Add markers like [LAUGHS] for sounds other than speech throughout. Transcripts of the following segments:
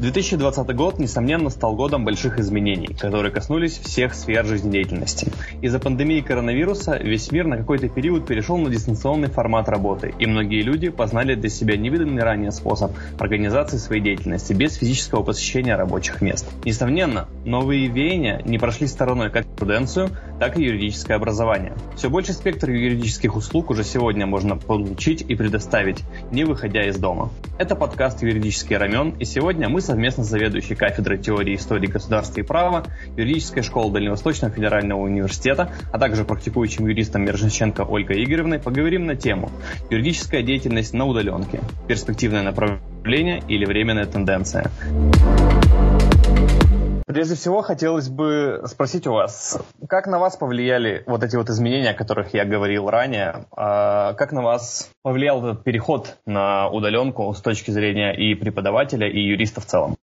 2020 год, несомненно, стал годом больших изменений, которые коснулись всех сфер жизнедеятельности. Из-за пандемии коронавируса весь мир на какой-то период перешел на дистанционный формат работы, и многие люди познали для себя невиданный ранее способ организации своей деятельности без физического посещения рабочих мест. Несомненно, новые веяния не прошли стороной как пруденцию, так и юридическое образование. Все больше спектр юридических услуг уже сегодня можно получить и предоставить, не выходя из дома. Это подкаст «Юридический рамен», и сегодня мы совместно с заведующей кафедрой теории истории государства и права юридической школы Дальневосточного федерального университета, а также практикующим юристом Мержиченко Ольгой Игоревной поговорим на тему «Юридическая деятельность на удаленке. Перспективное направление или временная тенденция». Прежде всего, хотелось бы спросить у вас, как на вас повлияли вот эти вот изменения, о которых я говорил ранее, а как на вас повлиял этот переход на удаленку с точки зрения и преподавателя, и юриста в целом?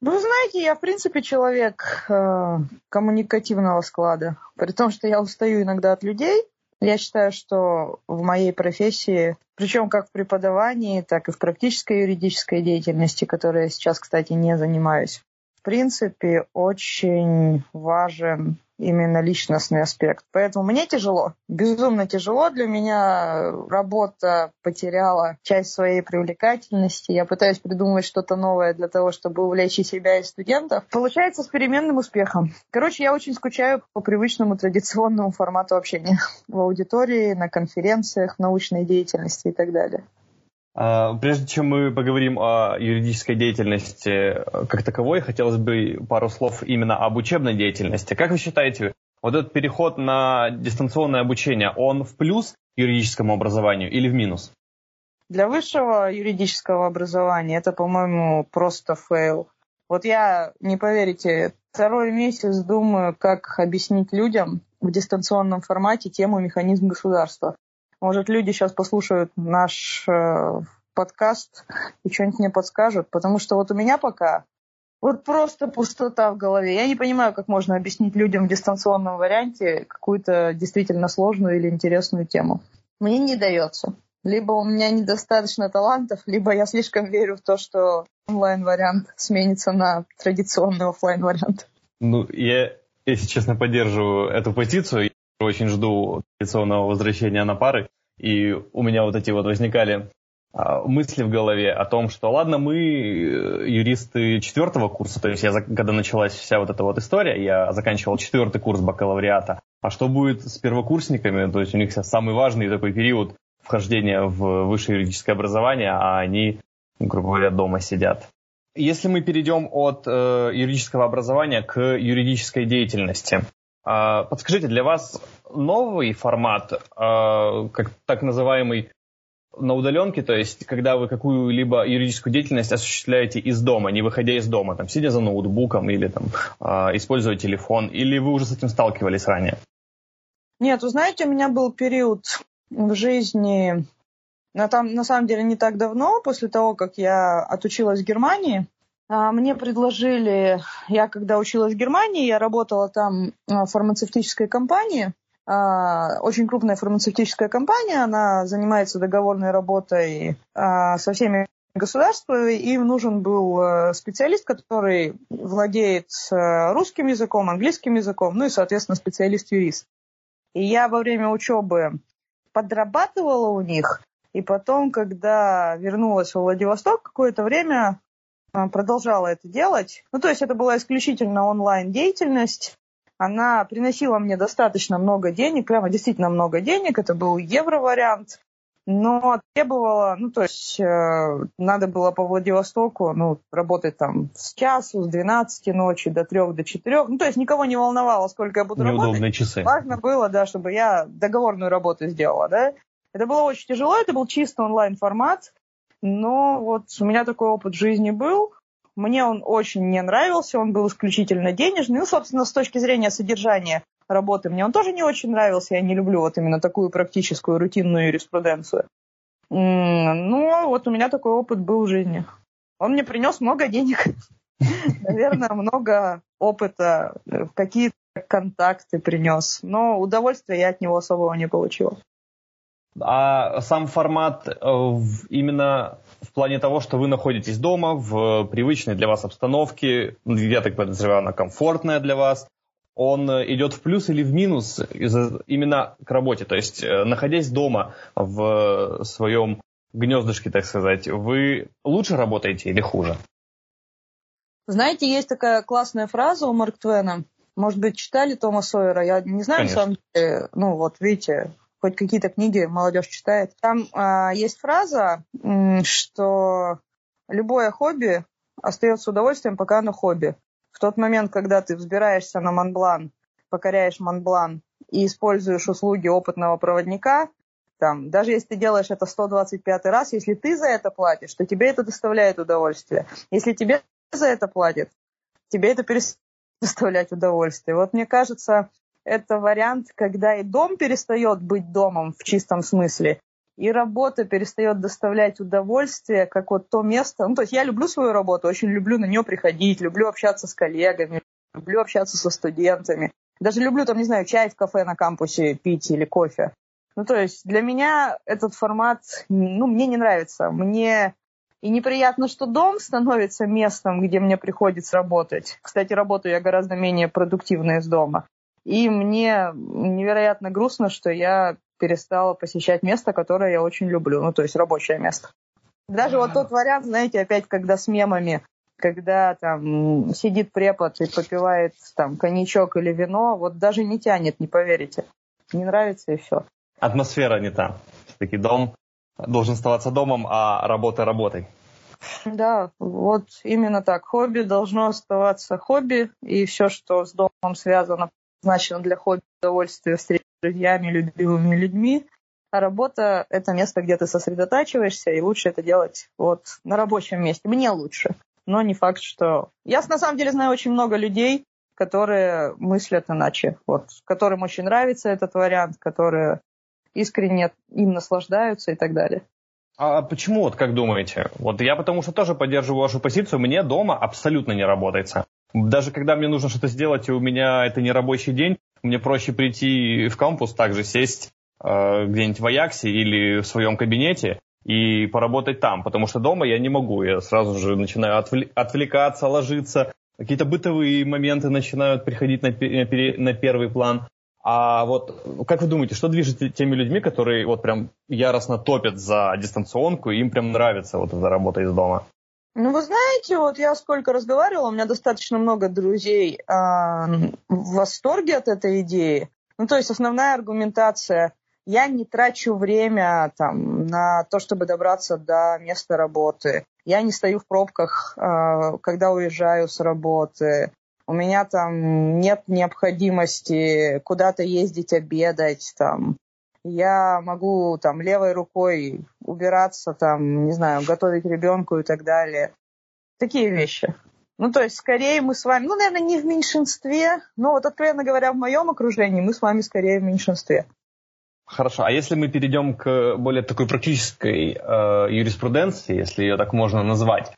Вы знаете, я в принципе человек э, коммуникативного склада. При том, что я устаю иногда от людей, я считаю, что в моей профессии, причем как в преподавании, так и в практической юридической деятельности, которой я сейчас, кстати, не занимаюсь, принципе, очень важен именно личностный аспект. Поэтому мне тяжело, безумно тяжело. Для меня работа потеряла часть своей привлекательности. Я пытаюсь придумывать что-то новое для того, чтобы увлечь и себя, и студентов. Получается с переменным успехом. Короче, я очень скучаю по привычному традиционному формату общения в аудитории, на конференциях, научной деятельности и так далее. А, прежде чем мы поговорим о юридической деятельности э, как таковой, хотелось бы пару слов именно об учебной деятельности. Как вы считаете, вот этот переход на дистанционное обучение, он в плюс юридическому образованию или в минус? Для высшего юридического образования это, по-моему, просто fail. Вот я, не поверите, второй месяц думаю, как объяснить людям в дистанционном формате тему механизм государства. Может, люди сейчас послушают наш э, подкаст и что-нибудь мне подскажут, потому что вот у меня пока вот просто пустота в голове. Я не понимаю, как можно объяснить людям в дистанционном варианте какую-то действительно сложную или интересную тему. Мне не дается. Либо у меня недостаточно талантов, либо я слишком верю в то, что онлайн-вариант сменится на традиционный офлайн вариант Ну, я, если честно, поддерживаю эту позицию. Очень жду традиционного возвращения на пары. И у меня вот эти вот возникали а, мысли в голове о том, что ладно, мы э, юристы четвертого курса, то есть я, когда началась вся вот эта вот история, я заканчивал четвертый курс бакалавриата, а что будет с первокурсниками, то есть у них самый важный такой период вхождения в высшее юридическое образование, а они, грубо говоря, дома сидят. Если мы перейдем от э, юридического образования к юридической деятельности, подскажите, для вас новый формат, а, как так называемый на удаленке, то есть когда вы какую-либо юридическую деятельность осуществляете из дома, не выходя из дома, там, сидя за ноутбуком или там, а, используя телефон, или вы уже с этим сталкивались ранее? Нет, вы знаете, у меня был период в жизни, на, там, на самом деле не так давно, после того, как я отучилась в Германии, а, мне предложили, я когда училась в Германии, я работала там в фармацевтической компании, а, очень крупная фармацевтическая компания, она занимается договорной работой а, со всеми государствами, им нужен был специалист, который владеет русским языком, английским языком, ну и, соответственно, специалист-юрист. И я во время учебы подрабатывала у них, и потом, когда вернулась в Владивосток, какое-то время а, продолжала это делать. Ну, то есть это была исключительно онлайн-деятельность. Она приносила мне достаточно много денег, прямо действительно много денег. Это был евро-вариант. Но требовала, ну, то есть э, надо было по Владивостоку, ну, работать там с часу, с 12 ночи до 3, до 4. Ну, то есть никого не волновало, сколько я буду Неудобные работать. часы. Важно было, да, чтобы я договорную работу сделала, да. Это было очень тяжело, это был чисто онлайн-формат. Но вот у меня такой опыт жизни был. Мне он очень не нравился, он был исключительно денежный. Ну, собственно, с точки зрения содержания работы мне он тоже не очень нравился. Я не люблю вот именно такую практическую рутинную юриспруденцию. Ну, вот у меня такой опыт был в жизни. Он мне принес много денег. [LAUGHS] Наверное, много опыта, э, какие-то контакты принес. Но удовольствия я от него особого не получила. А сам формат э, именно в плане того, что вы находитесь дома в привычной для вас обстановке, я так подозреваю, она комфортная для вас, он идет в плюс или в минус именно к работе. То есть, э, находясь дома в своем гнездышке, так сказать, вы лучше работаете или хуже? Знаете, есть такая классная фраза у Марк Твена. Может быть, читали Тома Сойера? Я не знаю, Конечно. на самом деле. Ну, вот, видите, хоть какие-то книги молодежь читает. Там а, есть фраза, что любое хобби остается удовольствием, пока оно хобби. В тот момент, когда ты взбираешься на Монблан, покоряешь Монблан и используешь услуги опытного проводника, там, даже если ты делаешь это 125 раз, если ты за это платишь, то тебе это доставляет удовольствие. Если тебе за это платят, тебе это перестает доставлять удовольствие. Вот мне кажется, это вариант, когда и дом перестает быть домом в чистом смысле, и работа перестает доставлять удовольствие, как вот то место. Ну, то есть я люблю свою работу, очень люблю на нее приходить, люблю общаться с коллегами, люблю общаться со студентами. Даже люблю, там, не знаю, чай в кафе на кампусе пить или кофе. Ну, то есть для меня этот формат, ну, мне не нравится. Мне и неприятно, что дом становится местом, где мне приходится работать. Кстати, работаю я гораздо менее продуктивно из дома. И мне невероятно грустно, что я перестала посещать место, которое я очень люблю, ну, то есть рабочее место. Даже вот тот вариант, знаете, опять, когда с мемами, когда там сидит препод и попивает там коньячок или вино, вот даже не тянет, не поверите. Не нравится и все. Атмосфера не та. Все-таки дом должен оставаться домом, а работа работой. Да, вот именно так. Хобби должно оставаться хобби, и все, что с домом связано, назначено для хобби, удовольствия, встреч с друзьями, любимыми людьми. А работа – это место, где ты сосредотачиваешься, и лучше это делать вот на рабочем месте. Мне лучше, но не факт, что... Я на самом деле знаю очень много людей, которые мыслят иначе, вот, которым очень нравится этот вариант, которые искренне им наслаждаются и так далее. А почему, вот как думаете? Вот я потому что тоже поддерживаю вашу позицию, мне дома абсолютно не работается. Даже когда мне нужно что-то сделать, и у меня это не рабочий день, мне проще прийти в кампус, также сесть э, где-нибудь в Аяксе или в своем кабинете и поработать там, потому что дома я не могу, я сразу же начинаю отвлекаться, ложиться, какие-то бытовые моменты начинают приходить на, на первый план. А вот как вы думаете, что движет теми людьми, которые вот прям яростно топят за дистанционку, и им прям нравится вот эта работа из дома? Ну, вы знаете, вот я сколько разговаривала, у меня достаточно много друзей э, в восторге от этой идеи. Ну, то есть основная аргументация я не трачу время там, на то, чтобы добраться до места работы. Я не стою в пробках, э, когда уезжаю с работы. У меня там нет необходимости куда-то ездить обедать. Там я могу там левой рукой убираться, там, не знаю, готовить ребенку и так далее. Такие вещи. Ну, то есть, скорее мы с вами, ну, наверное, не в меньшинстве, но вот, откровенно говоря, в моем окружении мы с вами скорее в меньшинстве. Хорошо, а если мы перейдем к более такой практической э, юриспруденции, если ее так можно назвать,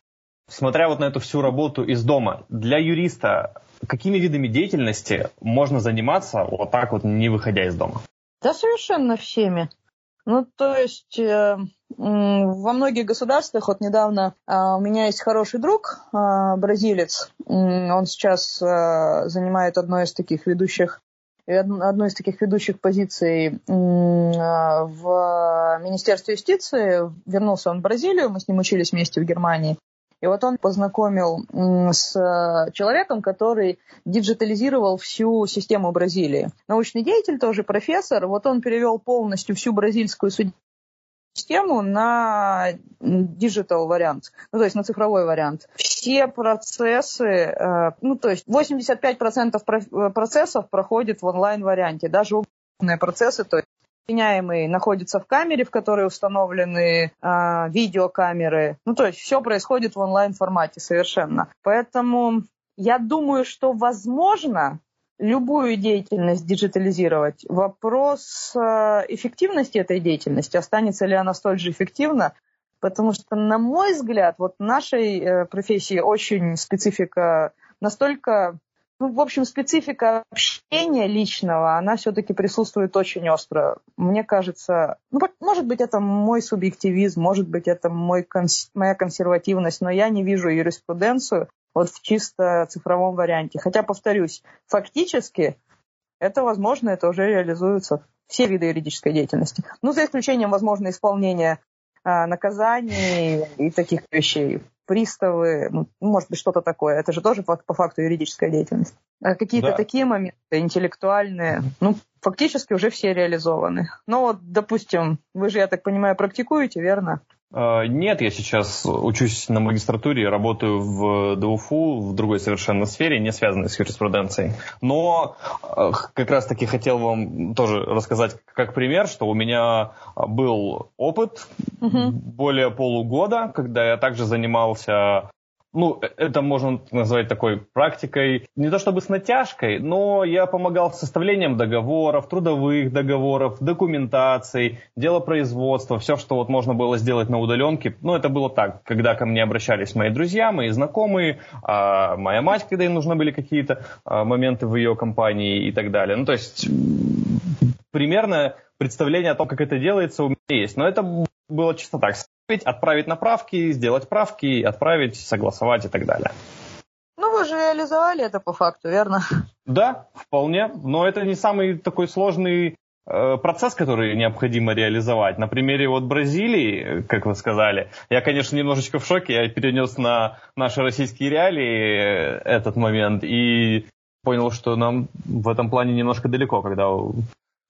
смотря вот на эту всю работу из дома, для юриста какими видами деятельности можно заниматься вот так вот, не выходя из дома? Да, совершенно всеми. Ну, то есть э, во многих государствах, вот недавно э, у меня есть хороший друг, э, бразилец, э, он сейчас э, занимает одно из таких ведущих одну из таких ведущих позиций э, в Министерстве юстиции. Вернулся он в Бразилию, мы с ним учились вместе в Германии. И вот он познакомил с человеком, который диджитализировал всю систему Бразилии. Научный деятель, тоже профессор. Вот он перевел полностью всю бразильскую систему на digital вариант, ну, то есть на цифровой вариант. Все процессы, э, ну, то есть 85% э, процессов проходит в онлайн-варианте, даже процессы, то есть обвиняемый находится в камере, в которой установлены э, видеокамеры. Ну, то есть все происходит в онлайн-формате совершенно. Поэтому я думаю, что возможно любую деятельность диджитализировать. Вопрос э, эффективности этой деятельности, останется ли она столь же эффективна, потому что, на мой взгляд, вот нашей э, профессии очень специфика настолько ну, в общем, специфика общения личного, она все-таки присутствует очень остро. Мне кажется, ну, может быть, это мой субъективизм, может быть, это мой конс... моя консервативность, но я не вижу юриспруденцию вот в чисто цифровом варианте. Хотя, повторюсь, фактически это возможно, это уже реализуется все виды юридической деятельности. Ну, за исключением, возможно, исполнения а, наказаний и таких вещей приставы, ну, может быть, что-то такое. Это же тоже по факту юридическая деятельность. А какие-то да. такие моменты интеллектуальные, ну, фактически уже все реализованы. Но вот, допустим, вы же, я так понимаю, практикуете, верно? А, нет, я сейчас учусь на магистратуре, работаю в ДУФУ, в другой совершенно сфере, не связанной с юриспруденцией. Но а, как раз-таки хотел вам тоже рассказать как пример, что у меня был опыт угу. более полугода, когда я также занимался ну, э, это можно назвать такой практикой, не то чтобы с натяжкой, но я помогал с составлением договоров, трудовых договоров, документаций, делопроизводства, все, что вот можно было сделать на удаленке. Ну, это было так, когда ко мне обращались мои друзья, мои знакомые, а моя мать, когда им нужны были какие-то а, моменты в ее компании и так далее. Ну, то есть примерно представление о том, как это делается, у меня есть. Но это было чисто так отправить направки, сделать правки, отправить, согласовать и так далее. Ну, вы же реализовали это по факту, верно? Да, вполне. Но это не самый такой сложный э, процесс, который необходимо реализовать. На примере вот Бразилии, как вы сказали, я, конечно, немножечко в шоке, я перенес на наши российские реалии э, этот момент и понял, что нам в этом плане немножко далеко, когда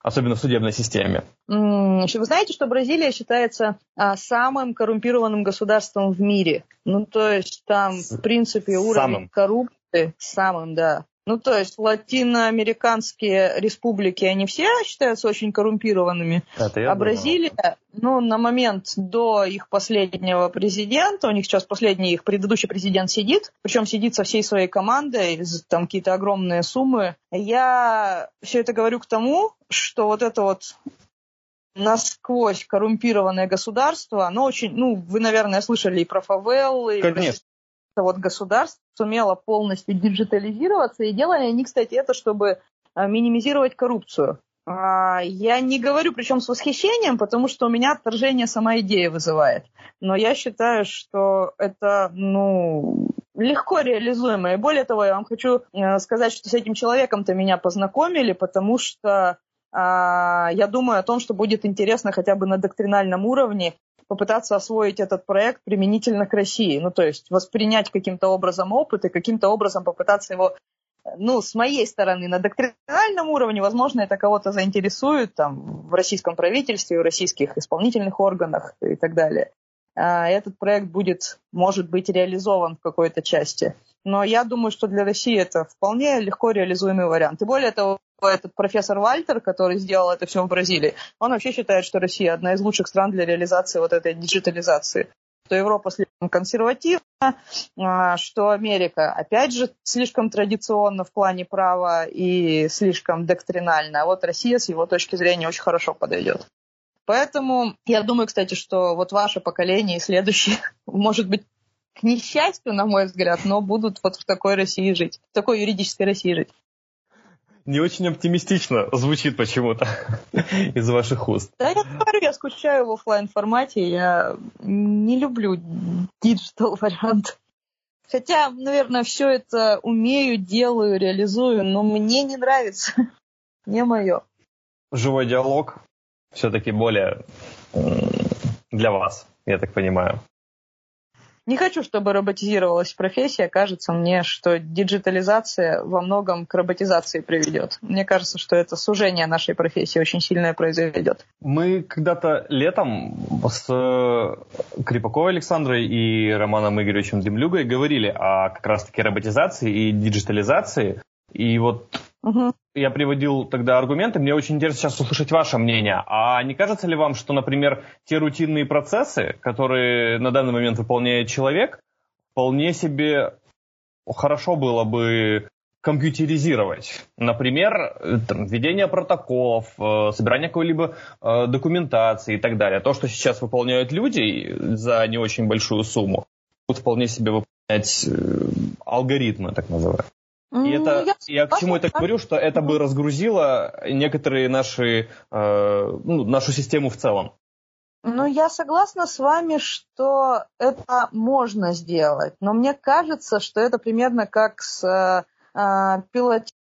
особенно в судебной системе. Вы знаете, что Бразилия считается а, самым коррумпированным государством в мире? Ну, то есть там, в принципе, уровень самым. коррупции самым, да. Ну, то есть латиноамериканские республики, они все считаются очень коррумпированными. Это а Бразилия, ну, на момент до их последнего президента, у них сейчас последний их предыдущий президент сидит, причем сидит со всей своей командой, там какие-то огромные суммы. Я все это говорю к тому, что вот это вот насквозь коррумпированное государство, оно очень, ну, вы, наверное, слышали и про фавелы, Конечно вот государство сумело полностью диджитализироваться, и делали они, кстати, это, чтобы а, минимизировать коррупцию. А, я не говорю, причем с восхищением, потому что у меня отторжение сама идея вызывает. Но я считаю, что это, ну, легко реализуемо. И более того, я вам хочу э, сказать, что с этим человеком-то меня познакомили, потому что а, я думаю о том, что будет интересно хотя бы на доктринальном уровне попытаться освоить этот проект применительно к России. Ну, то есть воспринять каким-то образом опыт и каким-то образом попытаться его ну, с моей стороны, на доктринальном уровне, возможно, это кого-то заинтересует там, в российском правительстве, в российских исполнительных органах и так далее. А этот проект будет, может быть, реализован в какой-то части. Но я думаю, что для России это вполне легко реализуемый вариант. И более того, этот профессор Вальтер, который сделал это все в Бразилии, он вообще считает, что Россия одна из лучших стран для реализации вот этой диджитализации. Что Европа слишком консервативна, а, что Америка, опять же, слишком традиционно в плане права и слишком доктринально. А вот Россия с его точки зрения очень хорошо подойдет. Поэтому я думаю, кстати, что вот ваше поколение и следующее, [LAUGHS] может быть, к несчастью, на мой взгляд, но будут вот в такой России жить, в такой юридической России жить. Не очень оптимистично звучит почему-то [LAUGHS] из ваших уст. Да, я говорю, я скучаю в офлайн формате, я не люблю digital вариант. Хотя, наверное, все это умею, делаю, реализую, но мне не нравится. [LAUGHS] Не мое. Живой диалог все-таки более для вас, я так понимаю. Не хочу, чтобы роботизировалась профессия. Кажется мне, что диджитализация во многом к роботизации приведет. Мне кажется, что это сужение нашей профессии очень сильное произойдет. Мы когда-то летом с э, Крипаковой Александрой и Романом Игоревичем Демлюгой говорили о как раз-таки роботизации и диджитализации. И вот Угу. Я приводил тогда аргументы. Мне очень интересно сейчас услышать ваше мнение. А не кажется ли вам, что, например, те рутинные процессы, которые на данный момент выполняет человек, вполне себе хорошо было бы компьютеризировать. Например, там, введение протоколов, э, собирание какой-либо э, документации и так далее. То, что сейчас выполняют люди за не очень большую сумму, вполне себе выполнять э, алгоритмы, так называемые. И это, ну, я, я к чему это говорю, что это бы разгрузило некоторые наши, э, ну, нашу систему в целом. Ну, я согласна с вами, что это можно сделать, но мне кажется, что это примерно как с э, пилотированием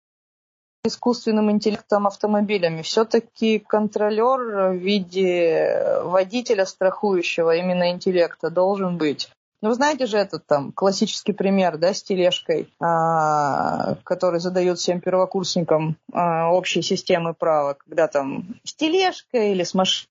искусственным интеллектом автомобилями. Все-таки контролер в виде водителя страхующего именно интеллекта должен быть. Ну, вы знаете же этот там классический пример, да, с тележкой, а, который задают всем первокурсникам а, общей системы права, когда там с тележкой или с машиной.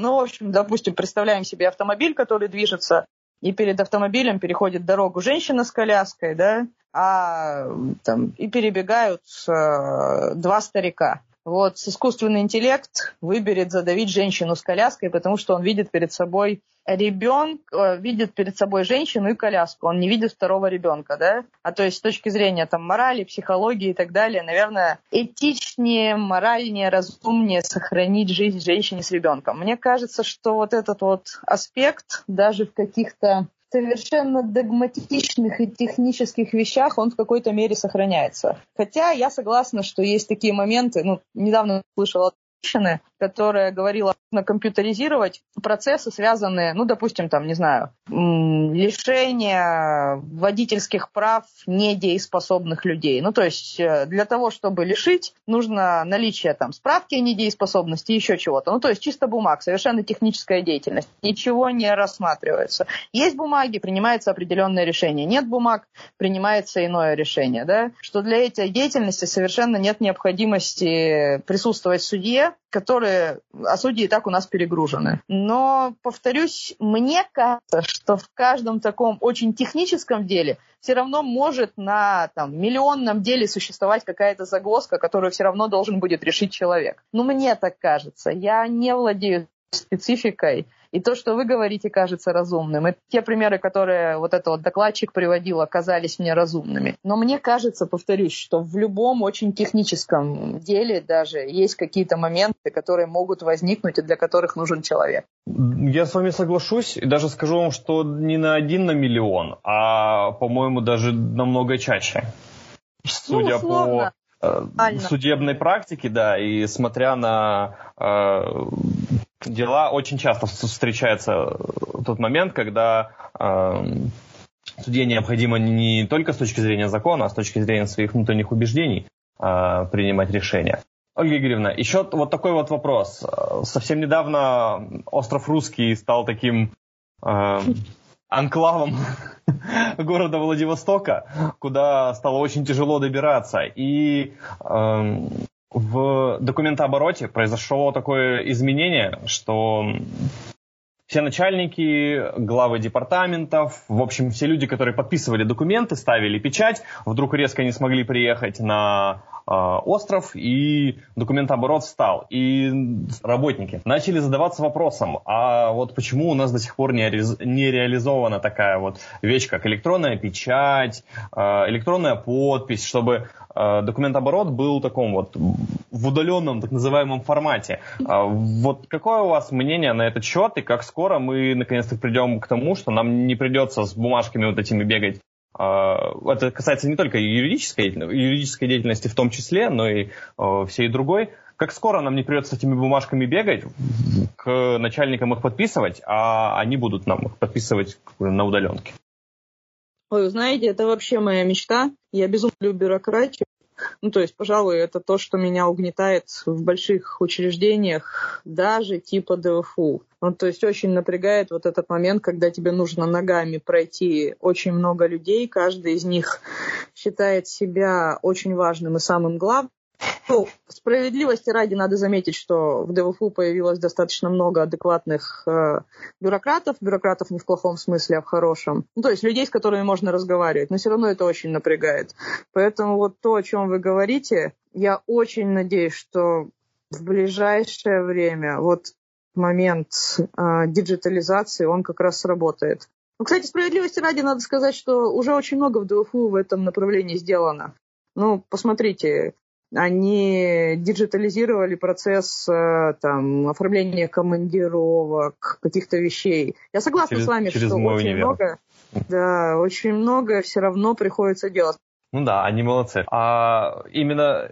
Ну, в общем, допустим, представляем себе автомобиль, который движется, и перед автомобилем переходит дорогу женщина с коляской, да, а там и перебегают э, два старика. Вот искусственный интеллект выберет задавить женщину с коляской, потому что он видит перед собой ребенка, э, видит перед собой женщину и коляску, он не видит второго ребенка, да? А то есть с точки зрения там морали, психологии и так далее, наверное, этичнее, моральнее, разумнее сохранить жизнь женщине с ребенком. Мне кажется, что вот этот вот аспект даже в каких-то совершенно догматичных и технических вещах он в какой-то мере сохраняется. Хотя я согласна, что есть такие моменты, ну, недавно слышала женщины, которая говорила, нужно компьютеризировать процессы, связанные, ну, допустим, там, не знаю, лишение водительских прав недееспособных людей. Ну, то есть э, для того, чтобы лишить, нужно наличие там справки о недееспособности, еще чего-то. Ну, то есть чисто бумаг, совершенно техническая деятельность. Ничего не рассматривается. Есть бумаги, принимается определенное решение. Нет бумаг, принимается иное решение. Да? Что для этой деятельности совершенно нет необходимости присутствовать в суде, которые, а судьи и так у нас перегружены. Но, повторюсь, мне кажется, что в каждом таком очень техническом деле все равно может на там, миллионном деле существовать какая-то загвоздка, которую все равно должен будет решить человек. Ну, мне так кажется. Я не владею спецификой и то, что вы говорите, кажется разумным. И те примеры, которые вот этот вот докладчик приводил, оказались мне разумными. Но мне кажется, повторюсь, что в любом очень техническом деле даже есть какие-то моменты, которые могут возникнуть и для которых нужен человек. Я с вами соглашусь и даже скажу вам, что не на один на миллион, а, по-моему, даже намного чаще. Судя ну, по э, судебной практике, да, и смотря на э, дела очень часто встречается тот момент, когда э, судье необходимо не только с точки зрения закона, а с точки зрения своих внутренних убеждений э, принимать решения. Ольга Игоревна, еще вот такой вот вопрос. Совсем недавно остров Русский стал таким э, анклавом [LAUGHS] города Владивостока, куда стало очень тяжело добираться. И э, в документообороте произошло такое изменение, что все начальники, главы департаментов, в общем, все люди, которые подписывали документы, ставили печать, вдруг резко не смогли приехать на остров, и документооборот встал. И работники начали задаваться вопросом, а вот почему у нас до сих пор не, не реализована такая вот вещь, как электронная печать, э, электронная подпись, чтобы Э, документооборот был таком вот в удаленном так называемом формате. А вот какое у вас мнение на этот счет и как скоро мы наконец-то придем к тому, что нам не придется с бумажками вот этими бегать а, это касается не только юридической, юридической деятельности в том числе, но и всей другой. Как скоро нам не придется с этими бумажками бегать, к начальникам их подписывать, а они будут нам их подписывать на удаленке? Ой, знаете, это вообще моя мечта. Я безумно люблю бюрократию. Ну, то есть, пожалуй, это то, что меня угнетает в больших учреждениях, даже типа ДФУ. Ну, то есть очень напрягает вот этот момент, когда тебе нужно ногами пройти очень много людей, каждый из них считает себя очень важным и самым главным, ну, справедливости ради надо заметить, что в ДВФУ появилось достаточно много адекватных э, бюрократов, бюрократов не в плохом смысле, а в хорошем. Ну, то есть людей, с которыми можно разговаривать, но все равно это очень напрягает. Поэтому вот то, о чем вы говорите, я очень надеюсь, что в ближайшее время вот момент э, диджитализации, он как раз сработает. Ну, кстати, справедливости ради надо сказать, что уже очень много в ДВФУ в этом направлении сделано. Ну, посмотрите, они диджитализировали процесс э, там, оформления командировок, каких-то вещей. Я согласна через, с вами, что очень универ. много, да, очень много все равно приходится делать. Ну да, они молодцы. А именно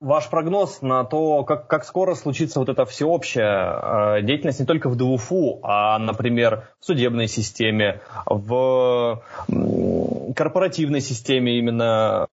ваш прогноз на то, как, как скоро случится вот эта всеобщая э, деятельность не только в ДУФУ, а, например, в судебной системе, в корпоративной системе именно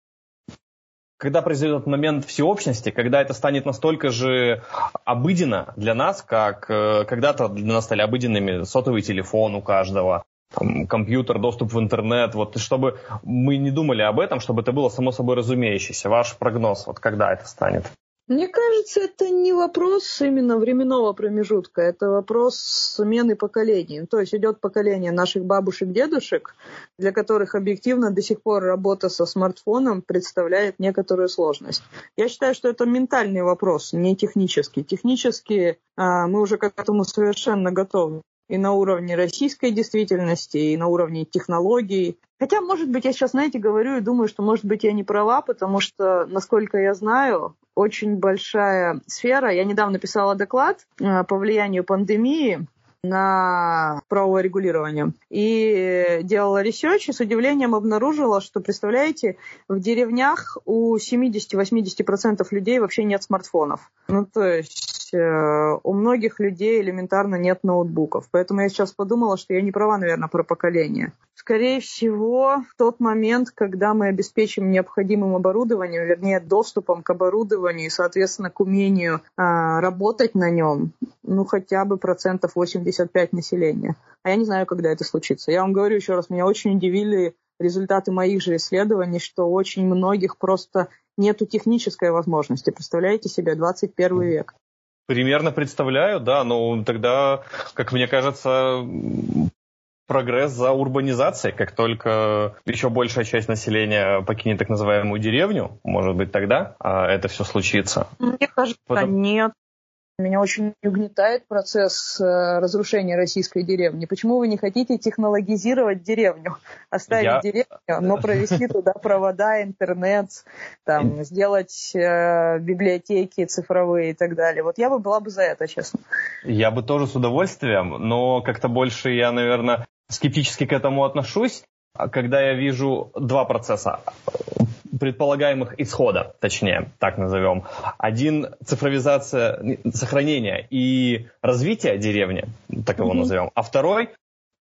когда произойдет момент всеобщности, когда это станет настолько же обыденно для нас, как э, когда-то для нас стали обыденными сотовый телефон у каждого, там, компьютер, доступ в интернет, вот чтобы мы не думали об этом, чтобы это было само собой разумеющееся. Ваш прогноз, вот когда это станет? Мне кажется, это не вопрос именно временного промежутка, это вопрос смены поколений. То есть идет поколение наших бабушек, дедушек, для которых объективно до сих пор работа со смартфоном представляет некоторую сложность. Я считаю, что это ментальный вопрос, не технический. Технически а, мы уже к этому совершенно готовы и на уровне российской действительности, и на уровне технологий. Хотя, может быть, я сейчас, знаете, говорю и думаю, что, может быть, я не права, потому что, насколько я знаю, очень большая сфера. Я недавно писала доклад э, по влиянию пандемии на правовое регулирование. И делала research, и с удивлением обнаружила, что, представляете, в деревнях у 70-80% людей вообще нет смартфонов. Ну, то есть у многих людей элементарно нет ноутбуков. Поэтому я сейчас подумала, что я не права, наверное, про поколение. Скорее всего, в тот момент, когда мы обеспечим необходимым оборудованием, вернее, доступом к оборудованию и, соответственно, к умению а, работать на нем, ну, хотя бы процентов 85 населения. А я не знаю, когда это случится. Я вам говорю еще раз, меня очень удивили результаты моих же исследований, что очень многих просто нету технической возможности. Представляете себе, 21 век. Примерно представляю, да, но тогда, как мне кажется, прогресс за урбанизацией, как только еще большая часть населения покинет так называемую деревню, может быть, тогда а, это все случится. Мне кажется, Потом... нет. Меня очень угнетает процесс э, разрушения российской деревни. Почему вы не хотите технологизировать деревню? Оставить Я... деревню, но провести туда провода, интернет, там, сделать э, библиотеки цифровые и так далее. Вот я бы была бы за это, честно. Я бы тоже с удовольствием, но как-то больше я, наверное, скептически к этому отношусь, когда я вижу два процесса предполагаемых исхода, точнее, так назовем. Один цифровизация, сохранение и развитие деревни, так его mm-hmm. назовем. А второй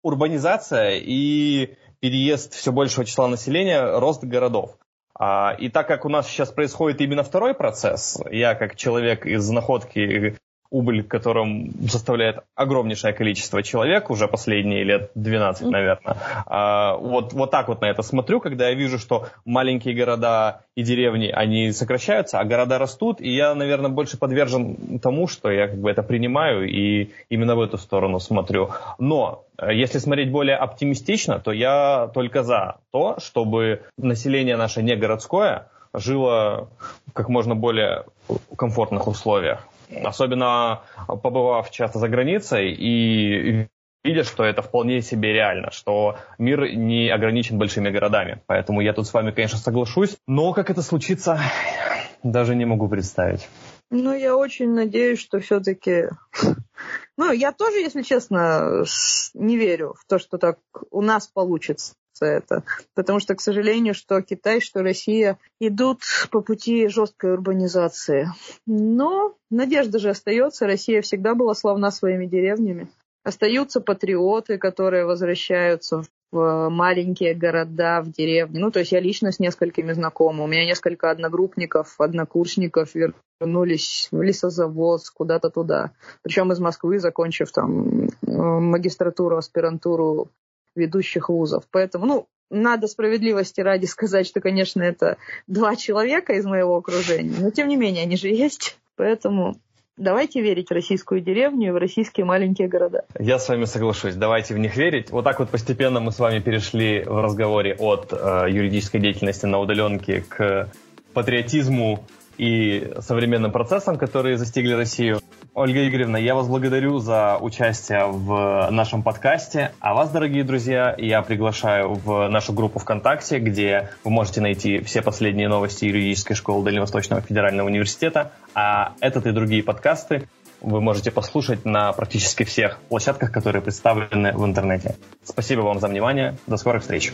урбанизация и переезд все большего числа населения, рост городов. А, и так как у нас сейчас происходит именно второй процесс, я как человек из находки убыль, которым составляет огромнейшее количество человек, уже последние лет 12, наверное. А, вот, вот так вот на это смотрю, когда я вижу, что маленькие города и деревни, они сокращаются, а города растут, и я, наверное, больше подвержен тому, что я как бы это принимаю и именно в эту сторону смотрю. Но э, если смотреть более оптимистично, то я только за то, чтобы население наше не городское жило как можно более комфортных условиях. Особенно побывав часто за границей и видя, что это вполне себе реально, что мир не ограничен большими городами. Поэтому я тут с вами, конечно, соглашусь. Но как это случится, даже не могу представить. Ну, я очень надеюсь, что все-таки... [LAUGHS] Ну, я тоже, если честно, не верю в то, что так у нас получится это. Потому что, к сожалению, что Китай, что Россия идут по пути жесткой урбанизации. Но надежда же остается. Россия всегда была славна своими деревнями. Остаются патриоты, которые возвращаются в маленькие города, в деревни. Ну, то есть я лично с несколькими знакома. У меня несколько одногруппников, однокурсников вернулись в лесозавод, куда-то туда. Причем из Москвы, закончив там магистратуру, аспирантуру ведущих вузов. Поэтому, ну, надо справедливости ради сказать, что, конечно, это два человека из моего окружения, но тем не менее они же есть. Поэтому давайте верить в российскую деревню и в российские маленькие города. Я с вами соглашусь. Давайте в них верить. Вот так вот постепенно мы с вами перешли в разговоре от э, юридической деятельности на удаленке к патриотизму и современным процессам, которые застигли Россию. Ольга Игоревна, я вас благодарю за участие в нашем подкасте. А вас, дорогие друзья, я приглашаю в нашу группу ВКонтакте, где вы можете найти все последние новости юридической школы Дальневосточного федерального университета. А этот и другие подкасты вы можете послушать на практически всех площадках, которые представлены в интернете. Спасибо вам за внимание. До скорых встреч.